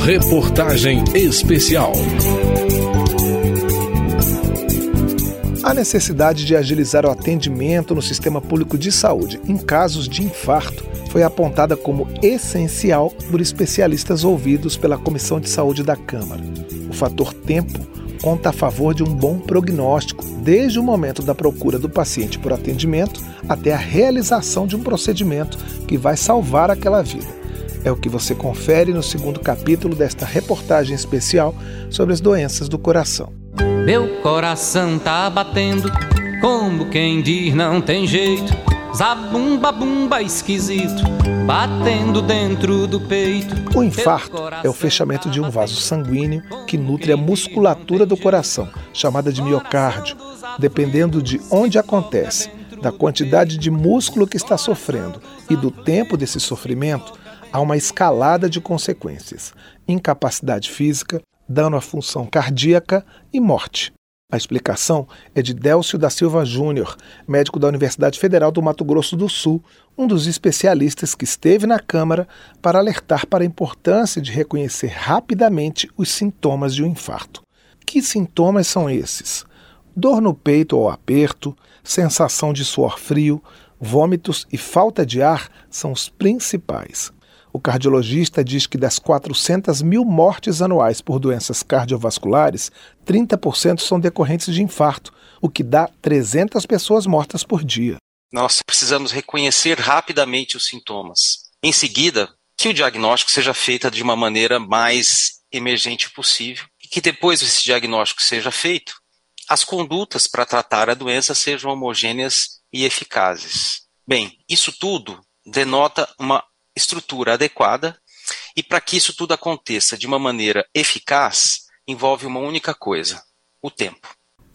Reportagem Especial. A necessidade de agilizar o atendimento no sistema público de saúde em casos de infarto foi apontada como essencial por especialistas ouvidos pela Comissão de Saúde da Câmara. O fator tempo conta a favor de um bom prognóstico, desde o momento da procura do paciente por atendimento até a realização de um procedimento que vai salvar aquela vida. É o que você confere no segundo capítulo desta reportagem especial sobre as doenças do coração. Meu coração tá batendo, como quem diz não tem jeito. Zabumba bumba esquisito, batendo dentro do peito. O infarto é o fechamento de um vaso sanguíneo que nutre a musculatura do coração, chamada de miocárdio, dependendo de onde acontece, da quantidade de músculo que está sofrendo e do tempo desse sofrimento, há uma escalada de consequências: incapacidade física, dano à função cardíaca e morte. A explicação é de Délcio da Silva Júnior, médico da Universidade Federal do Mato Grosso do Sul, um dos especialistas que esteve na Câmara para alertar para a importância de reconhecer rapidamente os sintomas de um infarto. Que sintomas são esses? Dor no peito ou aperto, sensação de suor frio, vômitos e falta de ar são os principais. O cardiologista diz que das 400 mil mortes anuais por doenças cardiovasculares, 30% são decorrentes de infarto, o que dá 300 pessoas mortas por dia. Nós precisamos reconhecer rapidamente os sintomas. Em seguida, que o diagnóstico seja feito de uma maneira mais emergente possível e que depois desse diagnóstico seja feito, as condutas para tratar a doença sejam homogêneas e eficazes. Bem, isso tudo denota uma estrutura adequada, e para que isso tudo aconteça de uma maneira eficaz, envolve uma única coisa: o tempo.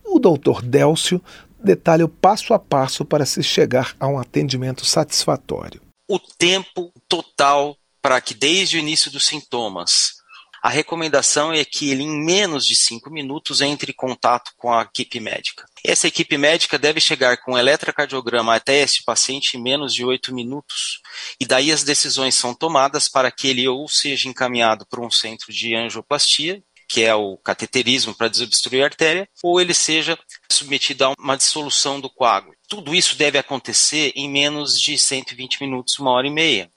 O doutor Délcio detalha o passo a passo para se chegar a um atendimento satisfatório. O tempo total para que, desde o início dos sintomas, a recomendação é que ele, em menos de cinco minutos, entre em contato com a equipe médica. Essa equipe médica deve chegar com eletrocardiograma até este paciente em menos de oito minutos. E daí as decisões são tomadas para que ele ou seja encaminhado para um centro de angioplastia, que é o cateterismo para desobstruir a artéria, ou ele seja submetido a uma dissolução do coágulo. Tudo isso deve acontecer em menos de 120 minutos, uma hora e meia.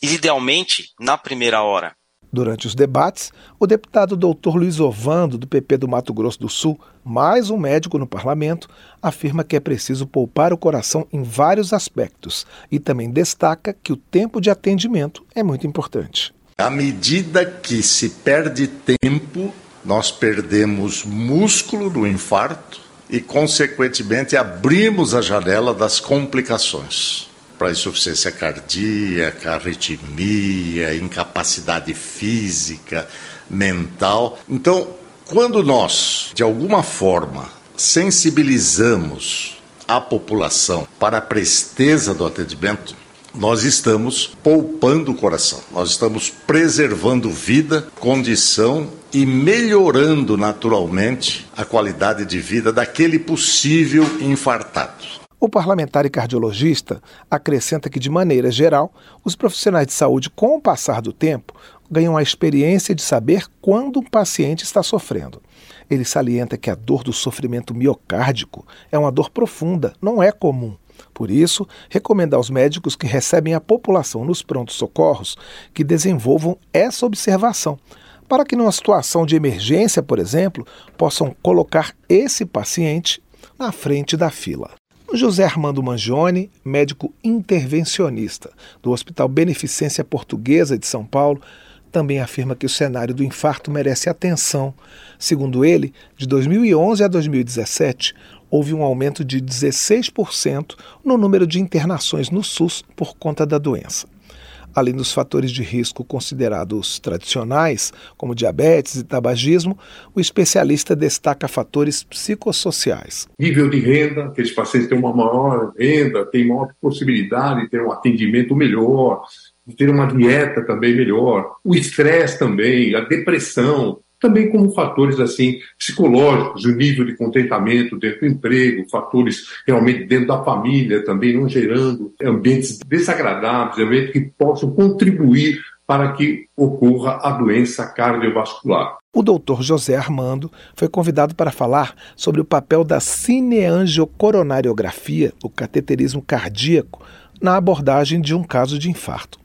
E, idealmente, na primeira hora. Durante os debates, o deputado Dr. Luiz Ovando, do PP do Mato Grosso do Sul, mais um médico no parlamento, afirma que é preciso poupar o coração em vários aspectos e também destaca que o tempo de atendimento é muito importante. À medida que se perde tempo, nós perdemos músculo no infarto e, consequentemente, abrimos a janela das complicações para insuficiência cardíaca, arritmia, incapacidade física, mental. Então, quando nós, de alguma forma, sensibilizamos a população para a presteza do atendimento, nós estamos poupando o coração, nós estamos preservando vida, condição e melhorando naturalmente a qualidade de vida daquele possível infartado. O parlamentar e cardiologista acrescenta que, de maneira geral, os profissionais de saúde, com o passar do tempo, ganham a experiência de saber quando um paciente está sofrendo. Ele salienta que a dor do sofrimento miocárdico é uma dor profunda, não é comum. Por isso, recomenda aos médicos que recebem a população nos prontos socorros que desenvolvam essa observação, para que numa situação de emergência, por exemplo, possam colocar esse paciente na frente da fila. José Armando Mangione, médico intervencionista do Hospital Beneficência Portuguesa de São Paulo, também afirma que o cenário do infarto merece atenção. Segundo ele, de 2011 a 2017, houve um aumento de 16% no número de internações no SUS por conta da doença. Além dos fatores de risco considerados tradicionais, como diabetes e tabagismo, o especialista destaca fatores psicossociais. Nível de renda, aqueles pacientes têm uma maior renda, têm maior possibilidade de ter um atendimento melhor, de ter uma dieta também melhor, o estresse também, a depressão, também como fatores assim psicológicos, o nível de contentamento dentro do emprego, fatores realmente dentro da família também, não gerando ambientes desagradáveis, ambientes que possam contribuir para que ocorra a doença cardiovascular. O doutor José Armando foi convidado para falar sobre o papel da cineangiocoronariografia, o cateterismo cardíaco, na abordagem de um caso de infarto.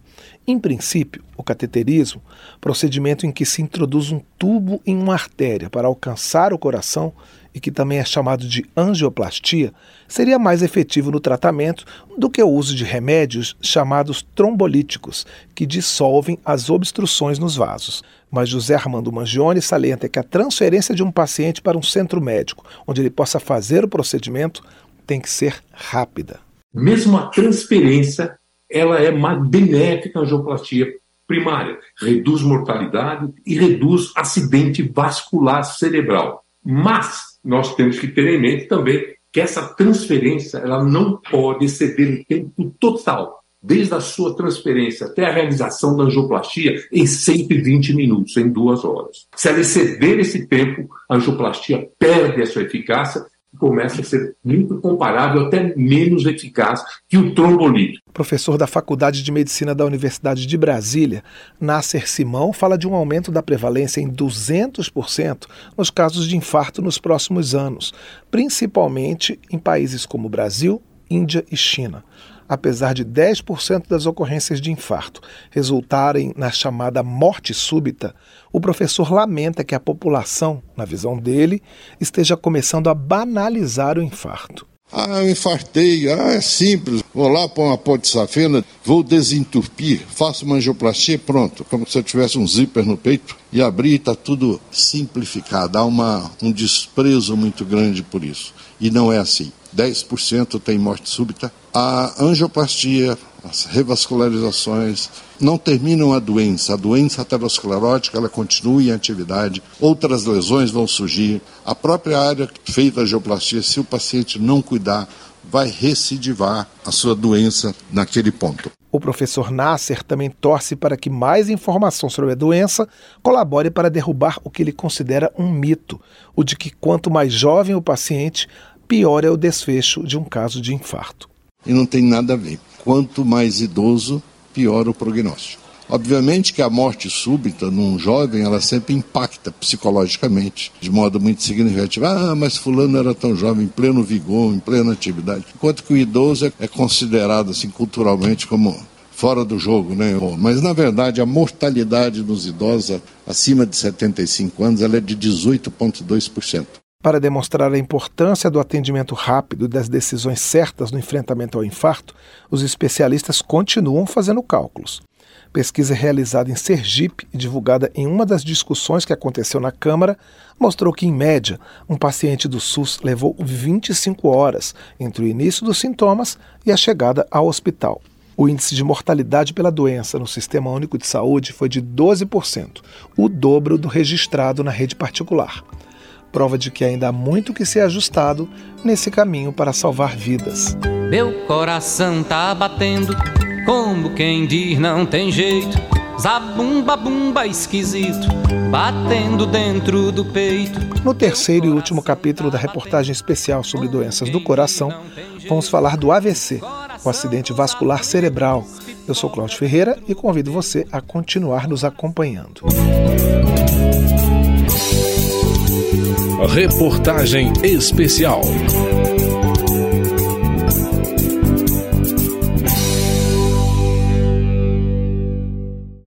Em princípio, o cateterismo, procedimento em que se introduz um tubo em uma artéria para alcançar o coração e que também é chamado de angioplastia, seria mais efetivo no tratamento do que o uso de remédios chamados trombolíticos, que dissolvem as obstruções nos vasos. Mas José Armando Mangione salienta que a transferência de um paciente para um centro médico, onde ele possa fazer o procedimento, tem que ser rápida. Mesmo a transferência ela é benéfica à angioplastia primária, reduz mortalidade e reduz acidente vascular cerebral. Mas nós temos que ter em mente também que essa transferência ela não pode exceder o tempo total, desde a sua transferência até a realização da angioplastia, em 120 minutos, em duas horas. Se ela exceder esse tempo, a angioplastia perde a sua eficácia começa a ser muito comparável, até menos eficaz que o trombolítico. Professor da Faculdade de Medicina da Universidade de Brasília, Nasser Simão fala de um aumento da prevalência em 200% nos casos de infarto nos próximos anos, principalmente em países como Brasil, Índia e China apesar de 10% das ocorrências de infarto resultarem na chamada morte súbita, o professor lamenta que a população, na visão dele, esteja começando a banalizar o infarto. Ah, eu infartei, ah, é simples. Vou lá pôr uma pó de safena, vou desentupir, faço uma angioplastia pronto. Como se eu tivesse um zíper no peito e abrir, está tudo simplificado. Há uma, um desprezo muito grande por isso. E não é assim. 10% tem morte súbita, a angioplastia, as revascularizações não terminam a doença. A doença aterosclerótica ela continua em atividade, outras lesões vão surgir. A própria área feita a angioplastia, se o paciente não cuidar, vai recidivar a sua doença naquele ponto. O professor Nasser também torce para que mais informação sobre a doença colabore para derrubar o que ele considera um mito, o de que quanto mais jovem o paciente, pior é o desfecho de um caso de infarto e não tem nada a ver. Quanto mais idoso, pior o prognóstico. Obviamente que a morte súbita num jovem, ela sempre impacta psicologicamente, de modo muito significativo. Ah, mas fulano era tão jovem, em pleno vigor, em plena atividade. Enquanto que o idoso é considerado assim culturalmente como fora do jogo, né? Mas na verdade a mortalidade dos idosos acima de 75 anos ela é de 18,2%. Para demonstrar a importância do atendimento rápido e das decisões certas no enfrentamento ao infarto, os especialistas continuam fazendo cálculos. Pesquisa realizada em Sergipe e divulgada em uma das discussões que aconteceu na Câmara mostrou que, em média, um paciente do SUS levou 25 horas entre o início dos sintomas e a chegada ao hospital. O índice de mortalidade pela doença no Sistema Único de Saúde foi de 12%, o dobro do registrado na rede particular prova de que ainda há muito que ser ajustado nesse caminho para salvar vidas. Meu coração tá batendo, como quem diz não tem jeito. Zabumba bumba esquisito, batendo dentro do peito. No terceiro e último capítulo da reportagem especial sobre doenças do coração, vamos falar do AVC, o acidente vascular cerebral. Eu sou Cláudio Ferreira e convido você a continuar nos acompanhando. Reportagem especial.